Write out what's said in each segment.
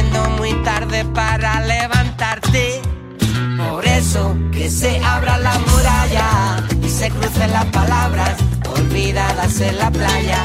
Viendo muy tarde para levantarte. Por eso que se abra la muralla y se crucen las palabras olvidadas en la playa.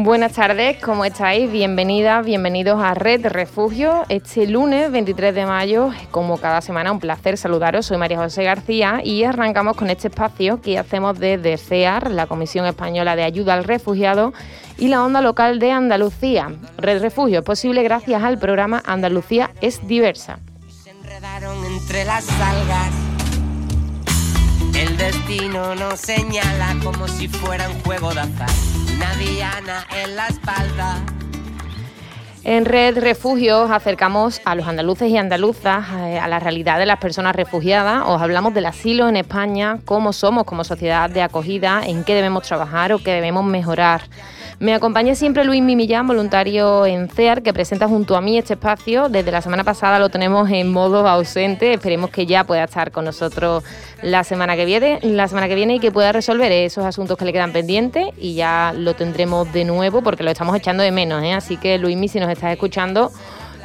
Buenas tardes, ¿cómo estáis? Bienvenidas, bienvenidos a Red Refugio. Este lunes 23 de mayo, como cada semana, un placer saludaros. Soy María José García y arrancamos con este espacio que hacemos desde CEAR, la Comisión Española de Ayuda al Refugiado, y la onda local de Andalucía. Red Refugio es posible gracias al programa Andalucía es diversa. Se enredaron entre las algas. El destino nos señala como si fuera un juego de azar. Una diana en la espalda. En Red Refugios acercamos a los andaluces y andaluzas eh, a la realidad de las personas refugiadas. Os hablamos del asilo en España, cómo somos como sociedad de acogida, en qué debemos trabajar o qué debemos mejorar. Me acompaña siempre Luis Mimillán, voluntario en CEAR, que presenta junto a mí este espacio. Desde la semana pasada lo tenemos en modo ausente. Esperemos que ya pueda estar con nosotros la semana que viene, la semana que viene y que pueda resolver esos asuntos que le quedan pendientes y ya lo tendremos de nuevo porque lo estamos echando de menos. ¿eh? Así que Luis, si nos estás escuchando,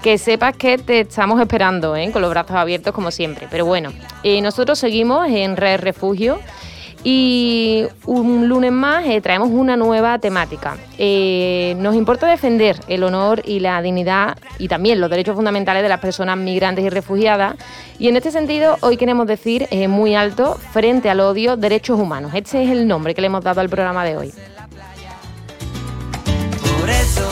que sepas que te estamos esperando, ¿eh? con los brazos abiertos como siempre. Pero bueno, eh, nosotros seguimos en Red Refugio. Y un lunes más eh, traemos una nueva temática. Eh, nos importa defender el honor y la dignidad y también los derechos fundamentales de las personas migrantes y refugiadas. Y en este sentido, hoy queremos decir muy alto, frente al odio, derechos humanos. Este es el nombre que le hemos dado al programa de hoy. Por eso,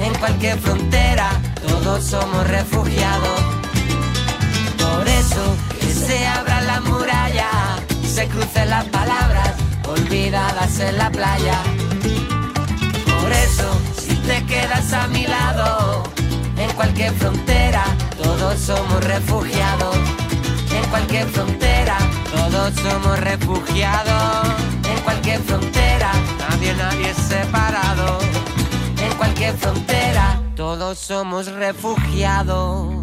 en cualquier frontera, todos somos refugiados. Por eso, se abra la muralla y se crucen las palabras olvidadas en la playa. Por eso, si te quedas a mi lado, en cualquier frontera, todos somos refugiados. En cualquier frontera, todos somos refugiados. En cualquier frontera, nadie, nadie es separado. En cualquier frontera, todos somos refugiados.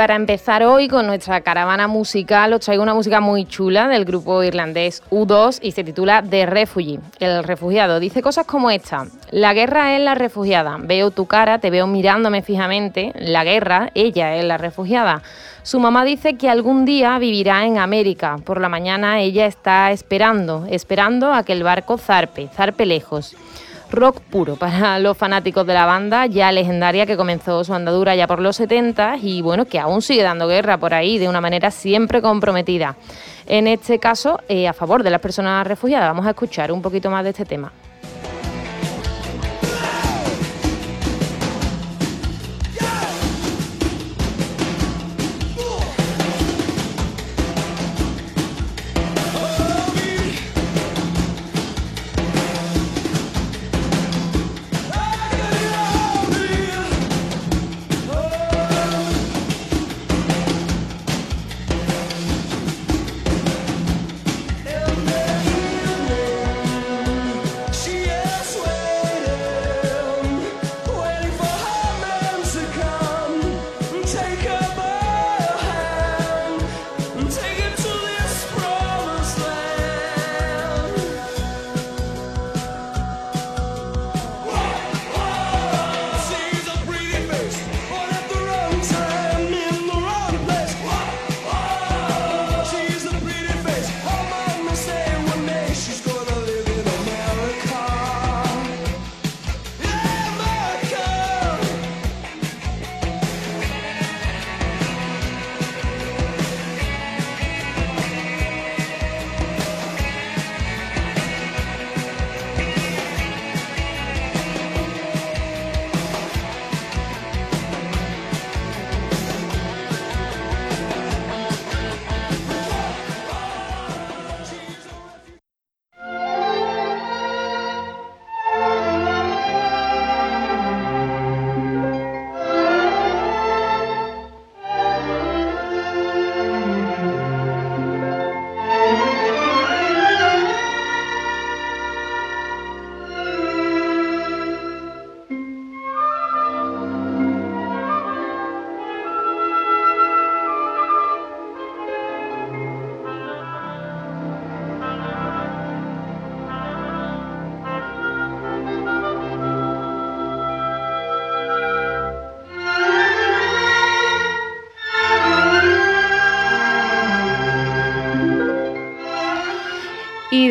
Para empezar hoy con nuestra caravana musical, os traigo una música muy chula del grupo irlandés U2 y se titula The Refugee, el refugiado. Dice cosas como esta: La guerra es la refugiada. Veo tu cara, te veo mirándome fijamente. La guerra, ella es la refugiada. Su mamá dice que algún día vivirá en América. Por la mañana ella está esperando, esperando a que el barco zarpe, zarpe lejos rock puro para los fanáticos de la banda, ya legendaria que comenzó su andadura ya por los 70 y bueno, que aún sigue dando guerra por ahí de una manera siempre comprometida. En este caso, eh, a favor de las personas refugiadas. Vamos a escuchar un poquito más de este tema.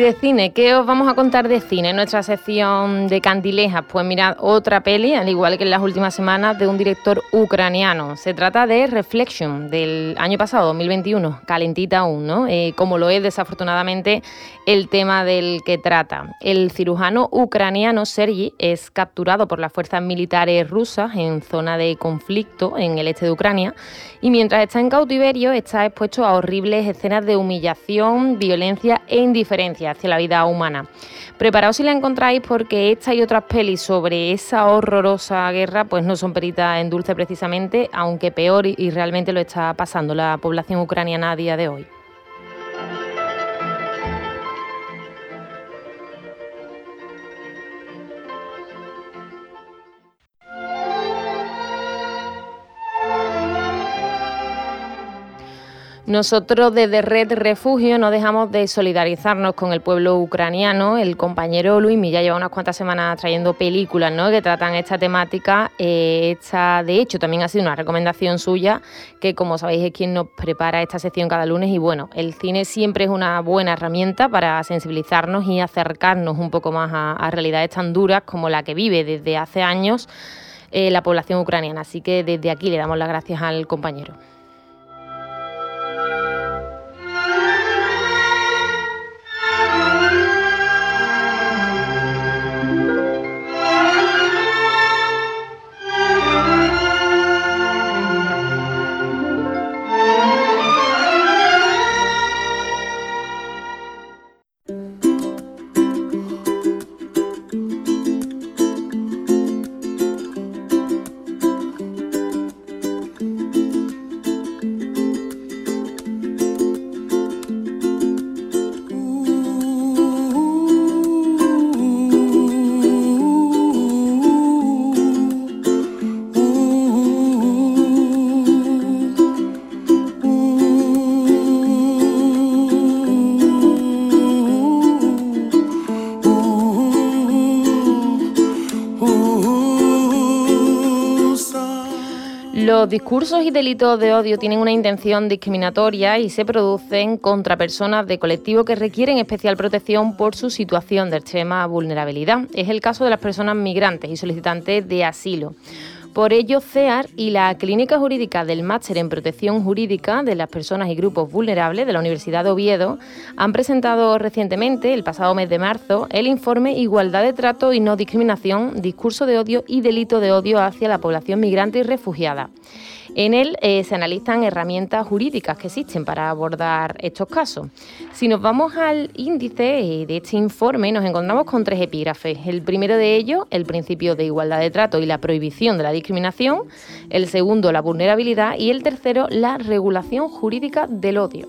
De cine, ¿qué os vamos a contar de cine en nuestra sección de candilejas? Pues mirad, otra peli, al igual que en las últimas semanas, de un director ucraniano. Se trata de Reflection, del año pasado, 2021, calentita aún, ¿no? Eh, como lo es desafortunadamente el tema del que trata. El cirujano ucraniano Sergi es capturado por las fuerzas militares rusas en zona de conflicto en el este de Ucrania y mientras está en cautiverio está expuesto a horribles escenas de humillación, violencia e indiferencia hacia la vida humana. Preparaos si la encontráis porque esta y otras pelis sobre esa horrorosa guerra pues no son peritas en dulce precisamente, aunque peor y realmente lo está pasando la población ucraniana a día de hoy. Nosotros desde Red Refugio no dejamos de solidarizarnos con el pueblo ucraniano. El compañero Luis ya lleva unas cuantas semanas trayendo películas ¿no? que tratan esta temática. Eh, esta, de hecho, también ha sido una recomendación suya, que como sabéis es quien nos prepara esta sección cada lunes. Y bueno, el cine siempre es una buena herramienta para sensibilizarnos y acercarnos un poco más a, realidades tan duras como la que vive desde hace años eh, la población ucraniana. Así que desde aquí le damos las gracias al compañero. Los discursos y delitos de odio tienen una intención discriminatoria y se producen contra personas de colectivo que requieren especial protección por su situación de extrema vulnerabilidad. Es el caso de las personas migrantes y solicitantes de asilo. Por ello, CEAR y la Clínica Jurídica del Máster en Protección Jurídica de las Personas y Grupos Vulnerables de la Universidad de Oviedo han presentado recientemente, el pasado mes de marzo, el informe Igualdad de Trato y No Discriminación, Discurso de Odio y Delito de Odio hacia la población migrante y refugiada. En él eh, se analizan herramientas jurídicas que existen para abordar estos casos. Si nos vamos al índice eh, de este informe, nos encontramos con tres epígrafes. El primero de ellos, el principio de igualdad de trato y la prohibición de la discriminación. El segundo, la vulnerabilidad. Y el tercero, la regulación jurídica del odio.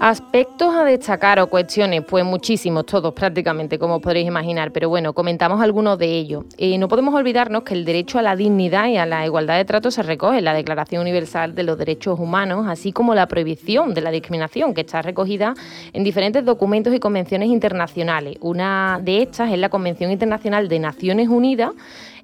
Aspectos a destacar o cuestiones, pues muchísimos, todos prácticamente, como podréis imaginar, pero bueno, comentamos algunos de ellos. Eh, no podemos olvidarnos que el derecho a la dignidad y a la igualdad de trato se recoge en la Declaración Universal de los Derechos Humanos, así como la prohibición de la discriminación, que está recogida en diferentes documentos y convenciones internacionales. Una de estas es la Convención Internacional de Naciones Unidas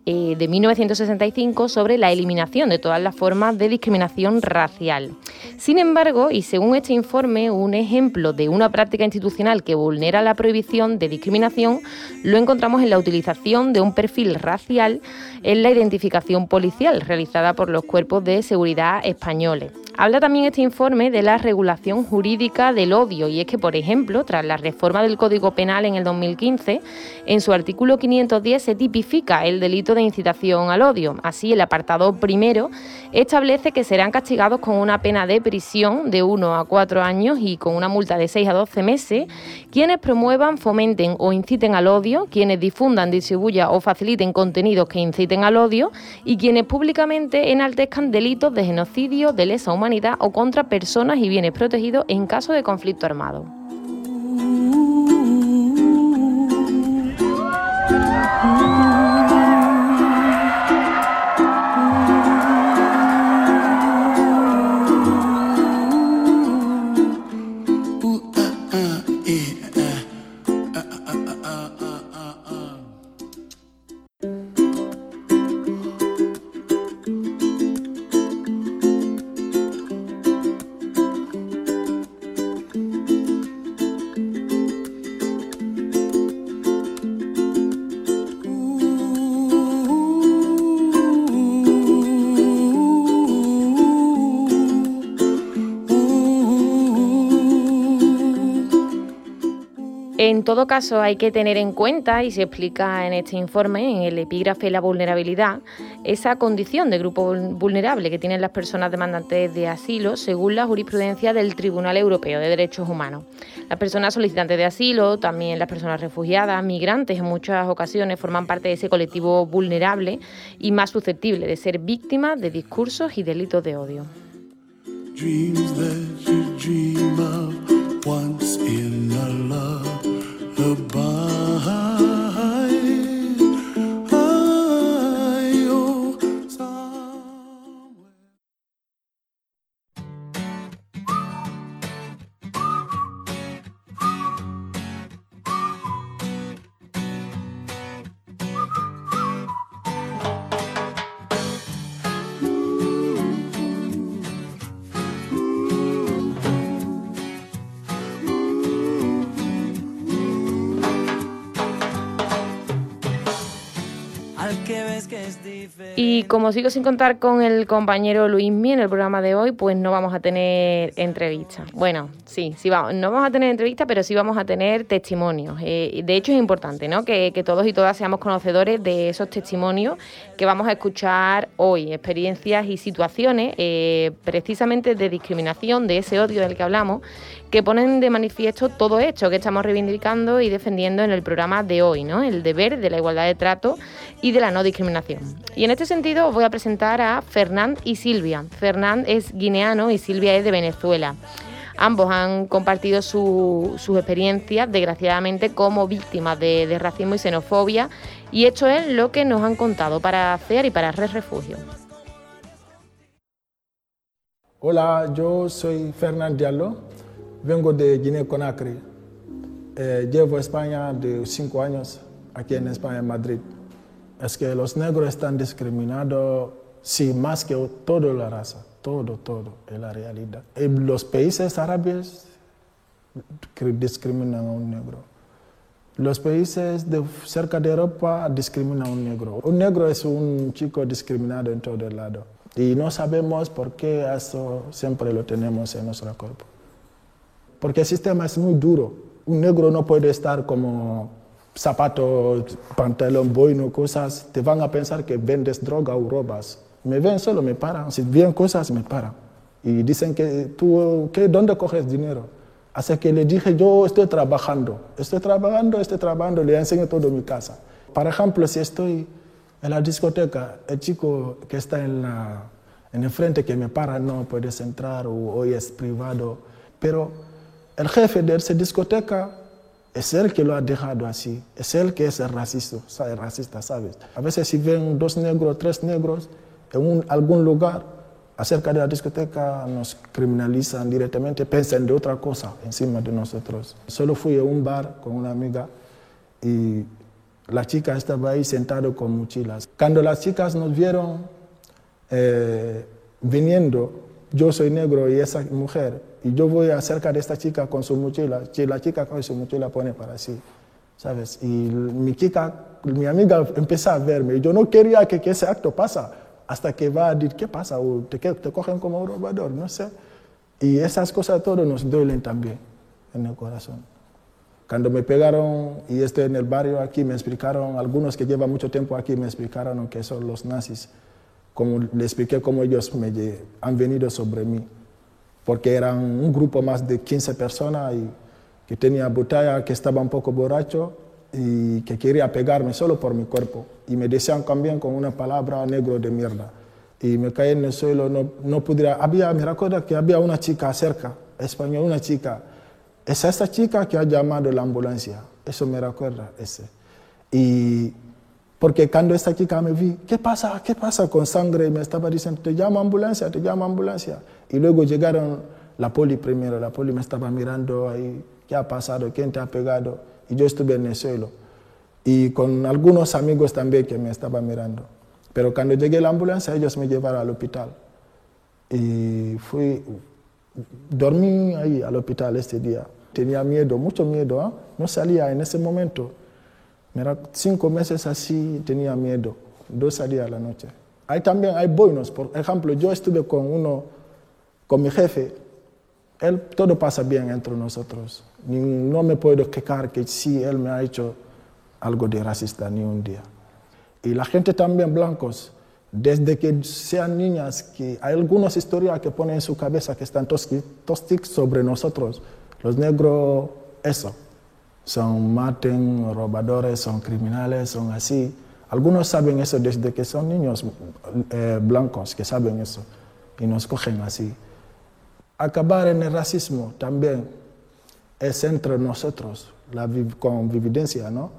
eh, de 1965 sobre la eliminación de todas las formas de discriminación racial. Sin embargo, y según este informe, un ejemplo de una práctica institucional que vulnera la prohibición de discriminación lo encontramos en la utilización de un perfil racial en la identificación policial realizada por los cuerpos de seguridad españoles. Habla también este informe de la regulación jurídica del odio y es que, por ejemplo, tras la reforma del Código Penal en el 2015, en su artículo 510 se tipifica el delito de incitación al odio. Así, el apartado primero establece que serán castigados con una pena de prisión de 1 a 4 años y con una multa de 6 a 12 meses quienes promuevan, fomenten o inciten al odio, quienes difundan, distribuyan o faciliten contenidos que inciten al odio y quienes públicamente enaltezcan delitos de genocidio, de lesa humanidad o contra personas y bienes protegidos en caso de conflicto armado. En todo caso, hay que tener en cuenta, y se explica en este informe, en el epígrafe La vulnerabilidad, esa condición de grupo vulnerable que tienen las personas demandantes de asilo según la jurisprudencia del Tribunal Europeo de Derechos Humanos. Las personas solicitantes de asilo, también las personas refugiadas, migrantes, en muchas ocasiones forman parte de ese colectivo vulnerable y más susceptible de ser víctimas de discursos y delitos de odio. goodbye. Y como sigo sin contar con el compañero Luismi en el programa de hoy, pues no vamos a tener entrevista. Bueno, sí, sí vamos, no vamos a tener entrevista, pero sí vamos a tener testimonios. Eh, de hecho es importante, ¿no? Que, todos y todas seamos conocedores de esos testimonios que vamos a escuchar hoy, experiencias y situaciones eh, precisamente de discriminación, de ese odio del que hablamos, que ponen de manifiesto todo esto que estamos reivindicando y defendiendo en el programa de hoy, ¿no? El deber de la igualdad de trato y de la no discriminación. Y en este sentido os voy a presentar a Fernand y Silvia. Fernand es guineano y Silvia es de Venezuela. Ambos han compartido sus experiencias, desgraciadamente, como víctimas de, racismo y xenofobia, y esto es lo que nos han contado para hacer y para Red Refugio. Hola, yo soy Fernand Diallo Vengo de Guinea-Conakry. Eh, llevo España de cinco años, aquí en España, en Madrid. Es que los negros están discriminados, sí, más que toda la raza, todo, todo, es la realidad. En los países árabes discriminan a un negro. Los países cerca de Europa discriminan a un negro. Un negro es un chico discriminado en todo el lado. Y no sabemos por qué eso siempre lo tenemos en nuestro cuerpo porque el sistema es muy duro. Un negro no puede estar como zapatos, pantalón, boino, cosas. Te van a pensar que vendes droga o robas. Me ven solo, me paran. Si ven cosas, me paran. Y dicen que tú, ¿qué, ¿dónde coges dinero? Así que le dije, yo estoy trabajando. Estoy trabajando, estoy trabajando, le enseño todo mi casa. Por ejemplo, si estoy en la discoteca, el chico que está en, la, en el frente que me para, no puedes entrar o hoy es privado. Pero el jefe de esa discoteca es el que lo ha dejado así, es el que es el racista, racista, ¿sabes? A veces si ven dos negros, tres negros en algún lugar acerca de la discoteca, nos criminalizan directamente, piensan de otra cosa encima de nosotros. Solo fui a un bar con una amiga y la chica estaba ahí sentada con mochilas. Cuando las chicas nos vieron eh, viniendo, yo soy negro y esa mujer, y yo voy acerca de esta chica con su mochila, la chica con su mochila pone para sí, ¿sabes? Y mi chica, mi amiga empieza a verme, y yo no quería que, ese acto pasa, hasta que va a decir, ¿qué pasa? O te, te cogen como un robador, no sé. Y esas cosas todas nos duelen también en el corazón. Cuando me pegaron y estoy en el barrio aquí, me explicaron, algunos que llevan mucho tiempo aquí me explicaron que son los nazis como le expliqué cómo ellos me, han venido sobre mí, porque eran un grupo más de 15 personas y que tenía botella, que estaba un poco borracho y que quería pegarme solo por mi cuerpo. Y me decían también con una palabra negro de mierda. Y me caí en el suelo, no, no pudiera. Había, me recuerdo que había una chica cerca, española, una chica. Es esta chica que ha llamado la ambulancia. Eso me recuerda ese. Y porque cuando esta chica me vi, ¿qué pasa? ¿Qué pasa con sangre? Me estaba diciendo, te llamo ambulancia, te llamo ambulancia. Y luego llegaron la poli primero, la poli me estaba mirando ahí, ¿qué ha pasado? ¿Quién te ha pegado? Y yo estuve en el suelo. Y con algunos amigos también que me estaban mirando. Pero cuando llegué a la ambulancia, ellos me llevaron al hospital. Y fui, dormí ahí al hospital este día. Tenía miedo, mucho miedo, ¿eh? no salía en ese momento. Mira, cinco meses así tenía miedo, dos días a la noche. Hay también hay boinos, por ejemplo, yo estuve con uno, con mi jefe, él, todo pasa bien entre nosotros. no me puedo quejar que sí, él me ha hecho algo de racista ni un día. Y la gente también blancos, desde que sean niñas, que hay algunas historias que ponen en su cabeza que están tostic sobre nosotros. Los negros, eso, son maten, robadores, son criminales, son así. Algunos saben eso desde que son niños eh, blancos, que saben eso, y nos cogen así. Acabar en el racismo también es entre nosotros, la convivencia, ¿no?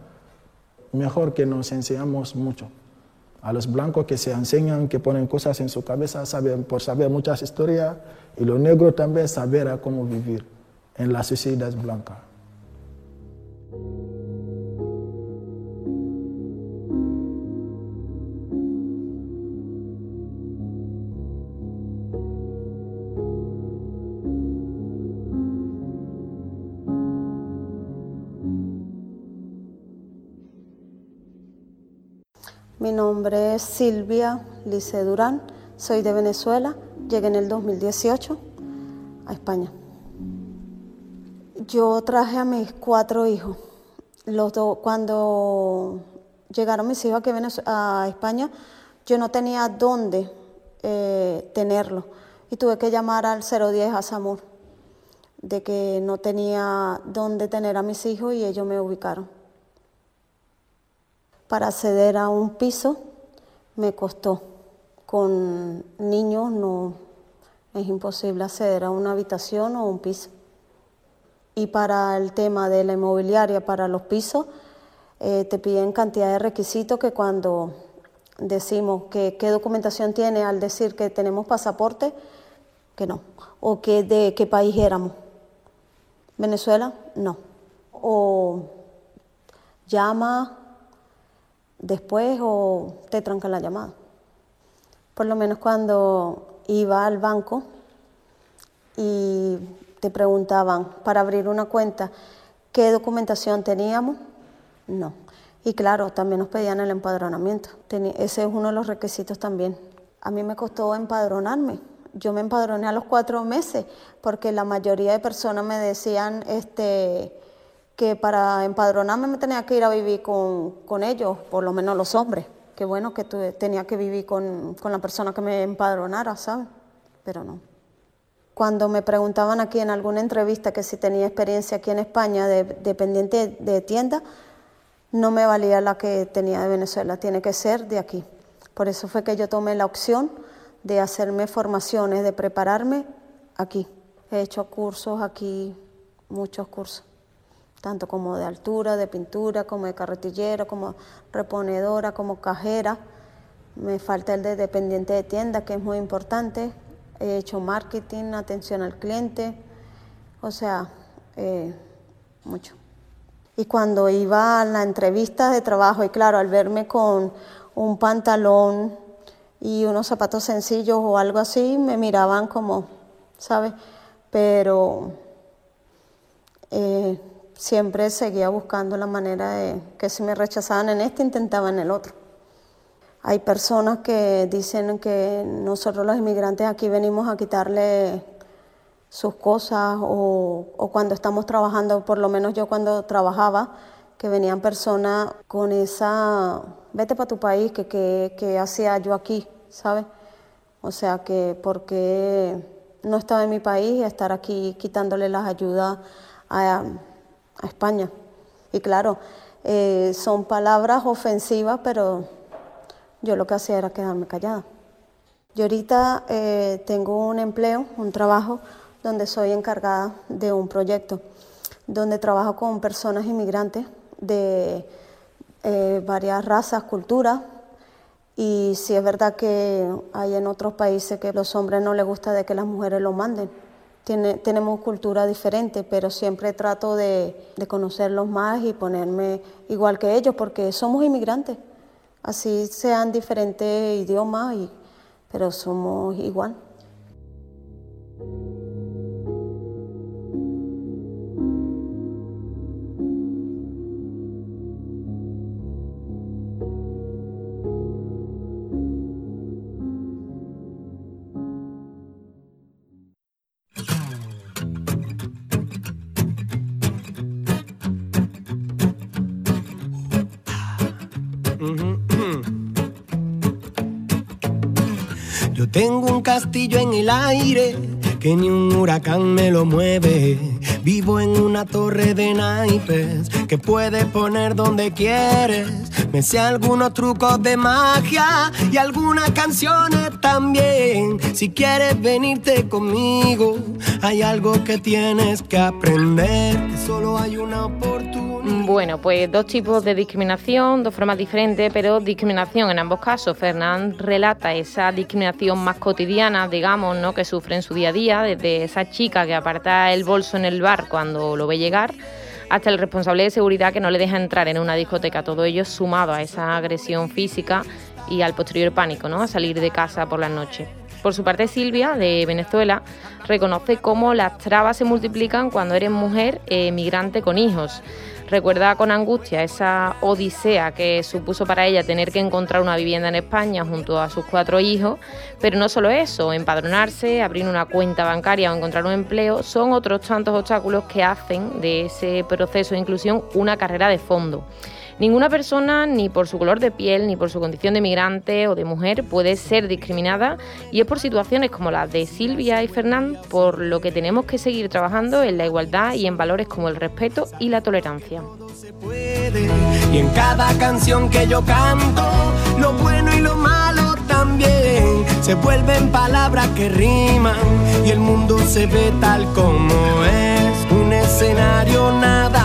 Mejor que nos enseñamos mucho. A los blancos que se enseñan, que ponen cosas en su cabeza, saben por saber muchas historias, y los negros también saber cómo vivir en la sociedad blanca. Nombre es Silvia Lice Durán, soy de Venezuela, llegué en el 2018 a España. Yo traje a mis cuatro hijos. Los cuando llegaron mis hijos aquí a España, yo no tenía dónde eh, tenerlos y tuve que llamar al 010 a Samur de que no tenía dónde tener a mis hijos y ellos me ubicaron. Para acceder a un piso me costó. Con niños no es imposible acceder a una habitación o un piso. Y para el tema de la inmobiliaria, para los pisos, eh, te piden cantidad de requisitos que cuando decimos que qué documentación tiene al decir que tenemos pasaporte, que no. O que de qué país éramos. Venezuela, no. O llama después o te trancan la llamada. Por lo menos cuando iba al banco y te preguntaban para abrir una cuenta qué documentación teníamos, no. Y claro, también nos pedían el empadronamiento. ese es uno de los requisitos también. A mí me costó empadronarme. Yo me empadroné a los cuatro meses porque la mayoría de personas me decían, este, que para empadronarme me tenía que ir a vivir con, ellos, por lo menos los hombres. Qué bueno que tenía que vivir con, la persona que me empadronara, ¿sabes? Pero no. Cuando me preguntaban aquí en alguna entrevista que si tenía experiencia aquí en España de dependiente de tienda, no me valía la que tenía de Venezuela, tiene que ser de aquí. Por eso fue que yo tomé la opción de hacerme formaciones, de prepararme aquí. He hecho cursos aquí, muchos cursos tanto como de altura, de pintura, como de carretillera, como reponedora, como cajera. Me falta el de dependiente de tienda, que es muy importante. He hecho marketing, atención al cliente, o sea, eh, mucho. Y cuando iba a la entrevista de trabajo, y claro, al verme con un pantalón y unos zapatos sencillos o algo así, me miraban como, ¿sabes? Pero eh, siempre seguía buscando la manera de que si me rechazaban en este, intentaban en el otro. Hay personas que dicen que nosotros los inmigrantes aquí venimos a quitarle sus cosas o, cuando estamos trabajando, por lo menos yo cuando trabajaba, que venían personas con esa, vete para tu país, que, que, hacía yo aquí, ¿sabes? O sea, que porque no estaba en mi país y estar aquí quitándole las ayudas a a España. Y claro, eh, son palabras ofensivas, pero yo lo que hacía era quedarme callada. Yo ahorita eh, tengo un empleo, un trabajo, donde soy encargada de un proyecto, donde trabajo con personas inmigrantes de eh, varias razas, culturas, y si es verdad que hay en otros países que los hombres no les gusta de que las mujeres lo manden tenemos cultura diferente, pero siempre trato de, de, conocerlos más y ponerme igual que ellos, porque somos inmigrantes. Así sean diferentes idiomas, y, pero somos igual. Yo tengo un castillo en el aire que ni un huracán me lo mueve. Vivo en una torre de naipes que puedes poner donde quieres. Me sé algunos trucos de magia y algunas canciones también. Si quieres venirte conmigo, hay algo que tienes que aprender. solo hay una oportunidad. Bueno, pues dos tipos de discriminación, dos formas diferentes, pero discriminación en ambos casos. Fernán relata esa discriminación más cotidiana, digamos, ¿no? que sufre en su día a día, desde esa chica que aparta el bolso en el bar cuando lo ve llegar hasta el responsable de seguridad que no le deja entrar en una discoteca. Todo ello sumado a esa agresión física y al posterior pánico, ¿no? A salir de casa por la noche. Por su parte, Silvia, de Venezuela, reconoce cómo las trabas se multiplican cuando eres mujer eh, migrante con hijos. Recuerda con angustia esa odisea que supuso para ella tener que encontrar una vivienda en España junto a sus cuatro hijos, pero no solo eso, empadronarse, abrir una cuenta bancaria o encontrar un empleo son otros tantos obstáculos que hacen de ese proceso de inclusión una carrera de fondo. Ninguna persona, ni por su color de piel, ni por su condición de migrante o de mujer, puede ser discriminada y es por situaciones como las de Silvia y Fernán por lo que tenemos que seguir trabajando en la igualdad y en valores como el respeto y la tolerancia. Y en cada canción que yo canto, lo bueno y lo malo también se vuelven palabras que riman y el mundo se ve tal como es, un escenario nada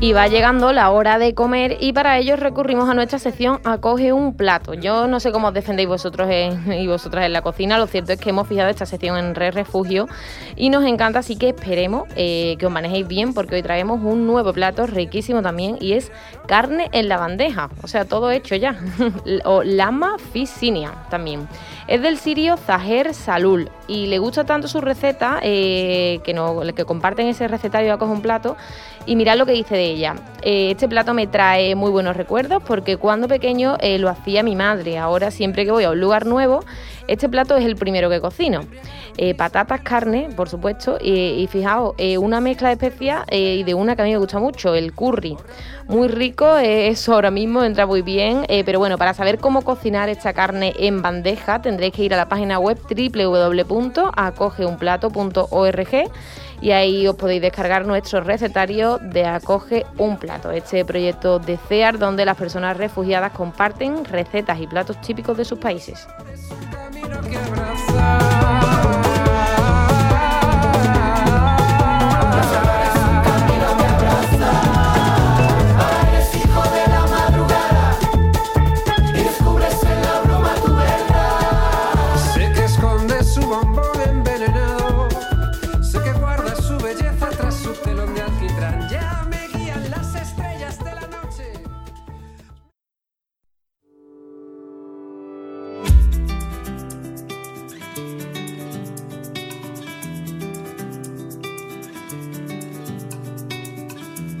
Y va llegando la hora de comer y para ello recurrimos a nuestra sección Acoge un plato. Yo no sé cómo os defendéis vosotros y vosotras en la cocina, lo cierto es que hemos fijado esta sección en Re Refugio y nos encanta, así que esperemos eh, que os manejéis bien porque hoy traemos un nuevo plato riquísimo también y es carne en la bandeja, o sea, todo hecho ya, o lama ficinia también. Es del sirio Zaher Salul y le gusta tanto su receta eh, que, no, que comparten ese recetario Acoge un plato y mirad lo que dice de ella. Eh, este plato me trae muy buenos recuerdos porque cuando pequeño eh, lo hacía mi madre. Ahora siempre que voy a un lugar nuevo, este plato es el primero que cocino. Patatas, carne, por supuesto, y fijaos, una mezcla de especias y de una que a mí me gusta mucho, el curry. Muy rico, eso ahora mismo entra muy bien, pero bueno, para saber cómo cocinar esta carne en bandeja tendréis que ir a la página web www.acogeunplato.org y ahí os podéis descargar nuestro recetario de Acoge un Plato, este proyecto de CEAR donde las personas refugiadas comparten recetas y platos típicos de sus países.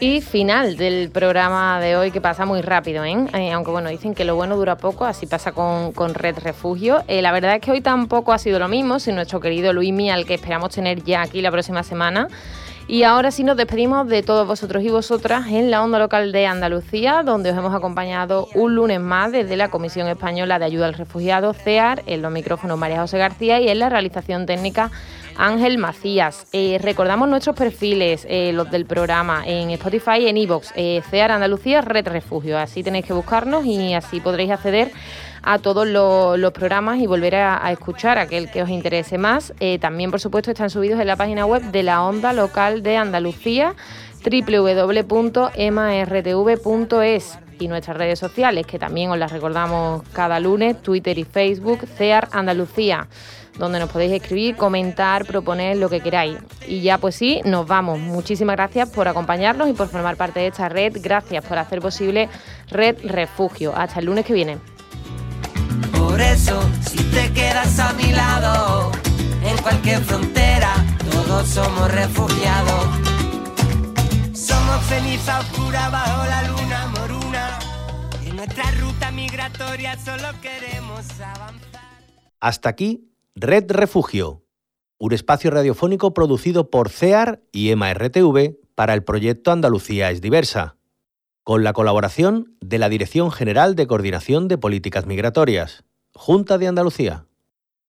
Y final del programa de hoy que pasa muy rápido, ¿eh? ¿eh? aunque bueno, dicen que lo bueno dura poco, así pasa con, Red Refugio. Eh, la verdad es que hoy tampoco ha sido lo mismo, sin nuestro querido Luis Mía, al que esperamos tener ya aquí la próxima semana. Y ahora sí nos despedimos de todos vosotros y vosotras en la onda local de Andalucía, donde os hemos acompañado un lunes más desde la Comisión Española de Ayuda al Refugiado, CEAR, en los micrófonos María José García y en la realización técnica Ángel Macías. Eh, recordamos nuestros perfiles, eh, los del programa, en Spotify y en Evox, eh, CEAR Andalucía Red Refugio. Así tenéis que buscarnos y así podréis acceder a todos los, programas y volver a, escuchar aquel que os interese más. también, por supuesto, están subidos en la página web de la Onda Local de Andalucía www.emartv.es y nuestras redes sociales, que también os las recordamos cada lunes, Twitter y Facebook, CEAR Andalucía donde nos podéis escribir, comentar, proponer lo que queráis. Y ya pues sí, nos vamos. Muchísimas gracias por acompañarnos y por formar parte de esta red. Gracias por hacer posible Red Refugio. Hasta el lunes que viene. Por eso, si te quedas a mi lado, en cualquier frontera, todos somos refugiados. Somos ceniza oscura bajo la luna nuestra ruta migratoria solo queremos avanzar. Hasta aquí Red Refugio, un espacio radiofónico producido por CEAR y EMA-RTV para el proyecto Andalucía es diversa, con la colaboración de la Dirección General de Coordinación de Políticas Migratorias, Junta de Andalucía.